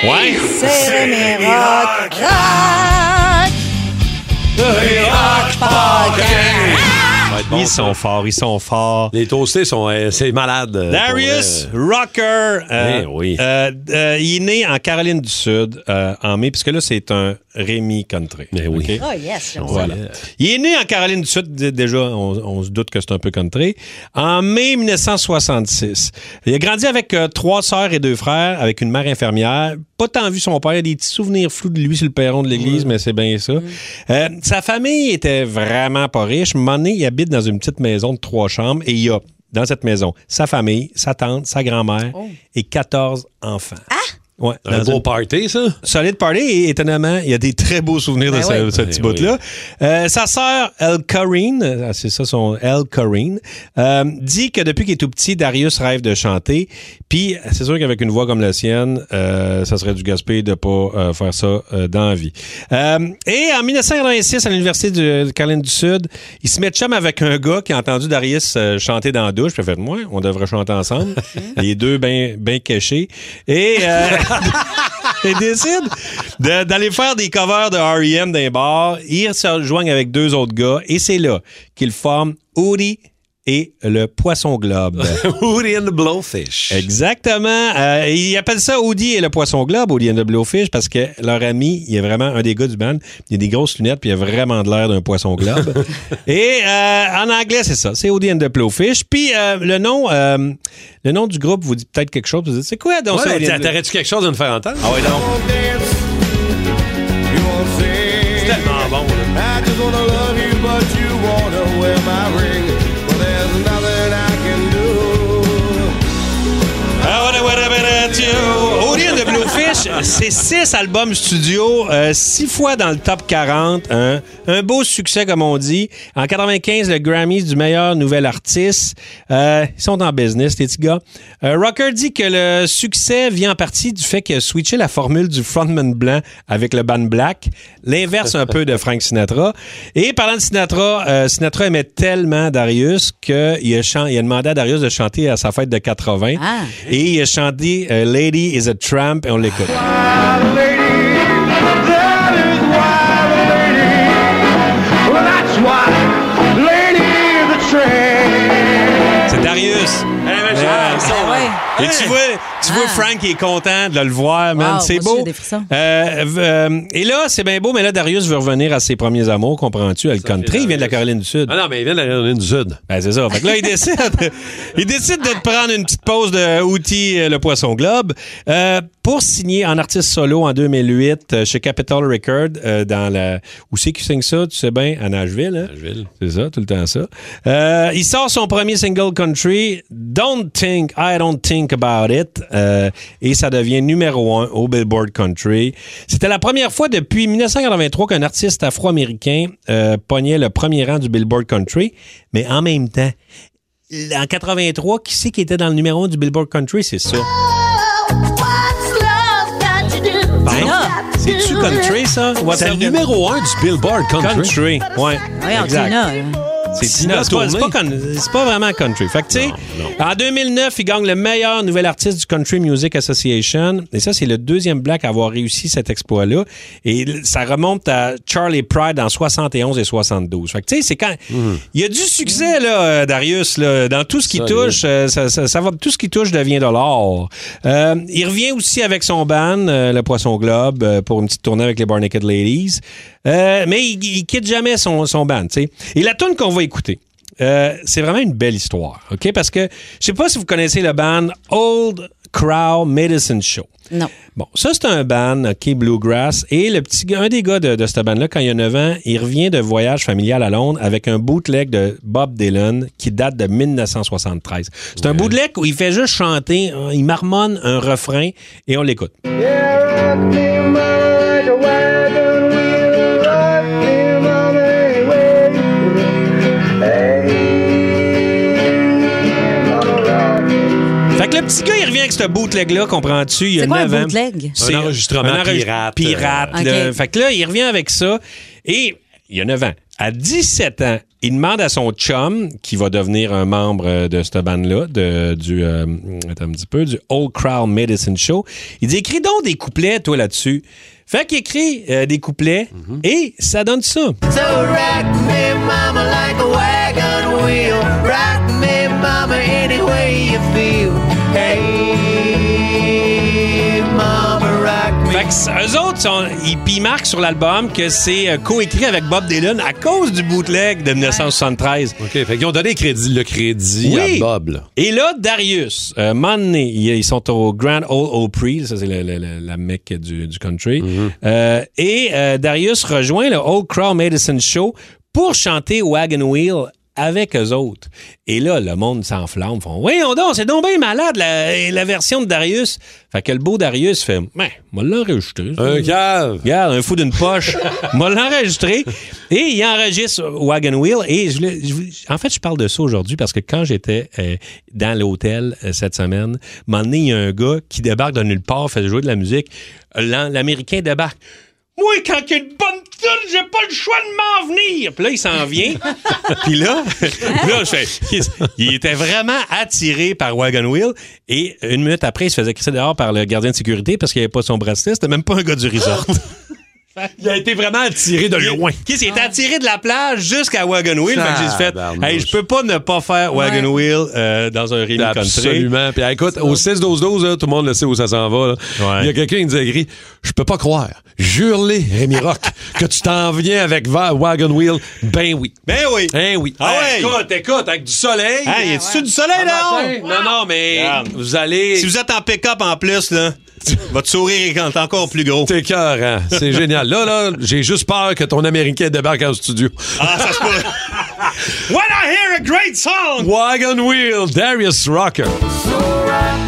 Are you listening to me? Ouais. C'est mes rock, rock. Ça va être bon, Ils ça. sont forts, ils sont forts. Les toastés sont. euh, c'est malade. euh, Darius. Rocker, euh, Eh oui. euh, euh, il est né en Caroline du Sud euh, en mai, puisque là, c'est un Rémi Country. Mais oui. OK? Oh yes. Voilà. Il est né en Caroline du Sud, déjà, on, on se doute que c'est un peu country, en mai 1966. Il a grandi avec euh, trois sœurs et deux frères, avec une mère infirmière. Pas tant vu son père, il y a des petits souvenirs flous de lui sur le perron de l'église, mais c'est bien ça. Euh, sa famille était vraiment pas riche. Donné, il habite dans une petite maison de trois chambres et il y a dans cette maison sa famille, sa tante, sa grand-mère et 14 enfants. Ah! Ouais, Un dans beau une- party, ça? Solide Party, et étonnamment, il y a des très beaux souvenirs de Ben ce, oui. ce petit Ben bout-là. Euh, sa sœur, Elle Corrine, euh, c'est ça son Elle Corrine, euh, dit que depuis qu'il est tout petit, Darius rêve de chanter. Puis, c'est sûr qu'avec une voix comme la sienne, euh, ça serait du gaspé de pas euh, faire ça euh, dans la vie. Euh, et en 1986, à l'Université de Caroline du Sud, il se met de chum avec un gars qui a entendu Darius euh, chanter dans la douche. Puis fait, moi, on devrait chanter ensemble. Les deux bien ben cachés. Et... euh, il décide de- d'aller faire des covers de R.E.M. les bars. Ils se rejoignent avec deux autres gars et c'est là qu'ils forment Woody et le Poisson Globe. Woody and the Blowfish. Exactement. Euh, ils appellent ça Woody et le Poisson Globe, Woody and the Blowfish, parce que leur ami, il est vraiment un des gars du band. Il a des grosses lunettes, puis il a vraiment de l'air d'un poisson globe. et euh, en anglais, c'est ça. C'est Woody and the Blowfish. Puis euh, le nom euh, le nom du groupe vous dit peut-être quelque chose. Vous dites, c'est quoi donc ça? Ouais, the- T'aurais-tu quelque chose à nous faire entendre? Ah ouais, donc. C'est six albums studio, euh, six fois dans le top 40. Un, un beau succès, comme on dit. En 95, le Grammy du meilleur nouvel artiste. Euh, ils sont en business, les petits gars. Euh, Rocker dit que le succès vient en partie du fait qu'il a switché la formule du frontman blanc avec le band Black. L'inverse un peu de Frank Sinatra. Et parlant de Sinatra, euh, Sinatra aimait tellement Darius qu'il a, chan- il a demandé à Darius de chanter à sa fête de 80. Ah. Et il a chanté euh, Lady is a Tramp et on l'écoute. Padre. Et tu vois, tu vois Ah. Frank est content de le voir, man. Wow, c'est beau. j'ai des frissons. Euh, euh, et là, c'est bien beau, mais là, Darius veut revenir à ses premiers amours, comprends-tu? à Le country, il vient de la Caroline du Sud. Ah non, mais il vient de la Caroline du Sud. Ben, c'est ça. Fait que là, il décide, il décide de te prendre une petite pause de outil euh, le Poisson Globe euh, pour signer en artiste solo en 2008 euh, chez Capitol Record euh, dans la où c'est qu'il signe ça, tu sais bien, à Nashville. Hein? Nashville. C'est ça, tout le temps ça. Euh, il sort son premier single country, Don't Think, I Don't Think About It, euh, et ça devient numéro un au Billboard Country. C'était la première fois depuis 1983 qu'un artiste afro-américain euh, pognait le premier rang du Billboard Country, mais en même temps, en 83, qui c'est qui était dans le numéro un du Billboard Country? C'est ça. Ben, c'est-tu country, ça? C'est le numéro un du Billboard Country. Country, ouais. Voyons, exact. C'est Tina c'est pas, pas vraiment country. Fait que, tu sais, en 2009, il gagne le meilleur nouvel artiste du Country Music Association. Et ça, c'est le deuxième black à avoir réussi cet exploit-là. Et ça remonte à Charlie Pride en 71 et 72. Fait que, tu sais, c'est quand. Il y a du succès, là, euh, Darius, là, dans tout ce qui touche. euh, ça, ça- ça va, tout ce qui touche devient de l'or. Euh, il revient aussi avec son band, euh, le Poisson Globe, euh, pour une petite tournée avec les Bar Naked Ladies. Mais il, il quitte jamais son, son band, tu sais. Et la tune qu'on va écouter, euh, c'est vraiment une belle histoire, OK? Parce que je sais pas si vous connaissez le band Old Crow Medicine Show. Non. Bon, ça, c'est un band, OK, Bluegrass. Et le petit gars, un des gars de, de cette band-là, quand il a 9 ans, il revient de voyage familial à Londres avec un bootleg de Bob Dylan qui date de 1973. C'est un bootleg où il fait juste chanter, il marmonne un refrain et on l'écoute. Ce bootleg-là, comprends-tu? Il y a C'est quoi un 9 ans. bootleg? C'est Un enregistrement un enregistre- pirate. pirate, Euh, là. OK. Fait que là, il revient avec ça. Et il y a 9 ans. À 17 ans, il demande à son chum, qui va devenir un membre euh, de cette bande-là, de, du, euh, attends un petit peu, du Old Crowd Medicine Show. Il dit, écris donc des couplets, toi, là-dessus. Fait qu'il écrit euh, des couplets et ça donne ça. So rock me, mama, like a wagon wheel. Rock que eux autres, sont, ils, ils marquent sur l'album que c'est euh, coécrit avec Bob Dylan à cause du bootleg de 1973. OK, fait qu'ils ont donné crédit, le crédit Oui. à Bob. là. Et là, Darius, euh, ils sont au Grand Ole Opry, ça c'est le- le- le- la mecque du, du country. Euh, et euh, Darius rejoint le Old Crow Medicine Show pour chanter Wagon Wheel avec eux autres. Et là, le monde s'enflamme, font Oui, on donc, c'est donc bien malade la, la version de Darius. Fait que le beau Darius fait Mais, moi l'enregistrer. Un cave. Regarde, un fou d'une poche. m'a l'enregistré. Et il enregistre Wagon Wheel. Et je, l'ai- je- en fait, je parle de ça aujourd'hui parce que quand j'étais euh, dans l'hôtel euh, cette semaine, un moment donné, il y a un gars qui débarque de nulle part, fait jouer de la musique. L'Am- L'Américain débarque. Moi, quand il y a une bonne tune, j'ai pas le choix de m'en venir. Puis là, il s'en vient. Puis là, là, je fais, il, il était vraiment attiré par Wagon Wheel. Et une minute après, il se faisait crisser dehors par le gardien de sécurité parce qu'il avait pas son bracelet. C'était même pas un gars du resort. Il a été vraiment attiré de loin. Qui s'est attiré de la plage jusqu'à Wagon Wheel. Fait que j'ai fait, hey, je peux pas ne pas faire Wagon Wheel euh, dans un ring country. Absolument. Puis écoute, au 6-12-12, là, tout le monde le sait où ça s'en va. là. Il y a quelqu'un qui nous a écrit Je peux pas croire. Jure-les, Rémi Rock, que tu t'en viens avec Wagon Wheel. Ben oui. Ben oui. Ben oui. Ah ouais. Écoute, écoute, avec du soleil. Hey, y a-tu du soleil là? Non, non, mais vous allez. Si vous êtes en pick-up en plus, là, votre sourire est encore plus gros. T'es cœur, hein? C'est génial. Là, là, j'ai juste peur que ton Américain débarque en studio. Ah, ça se peut. When I hear a great song! Wagon Wheel, Darius Rocker. So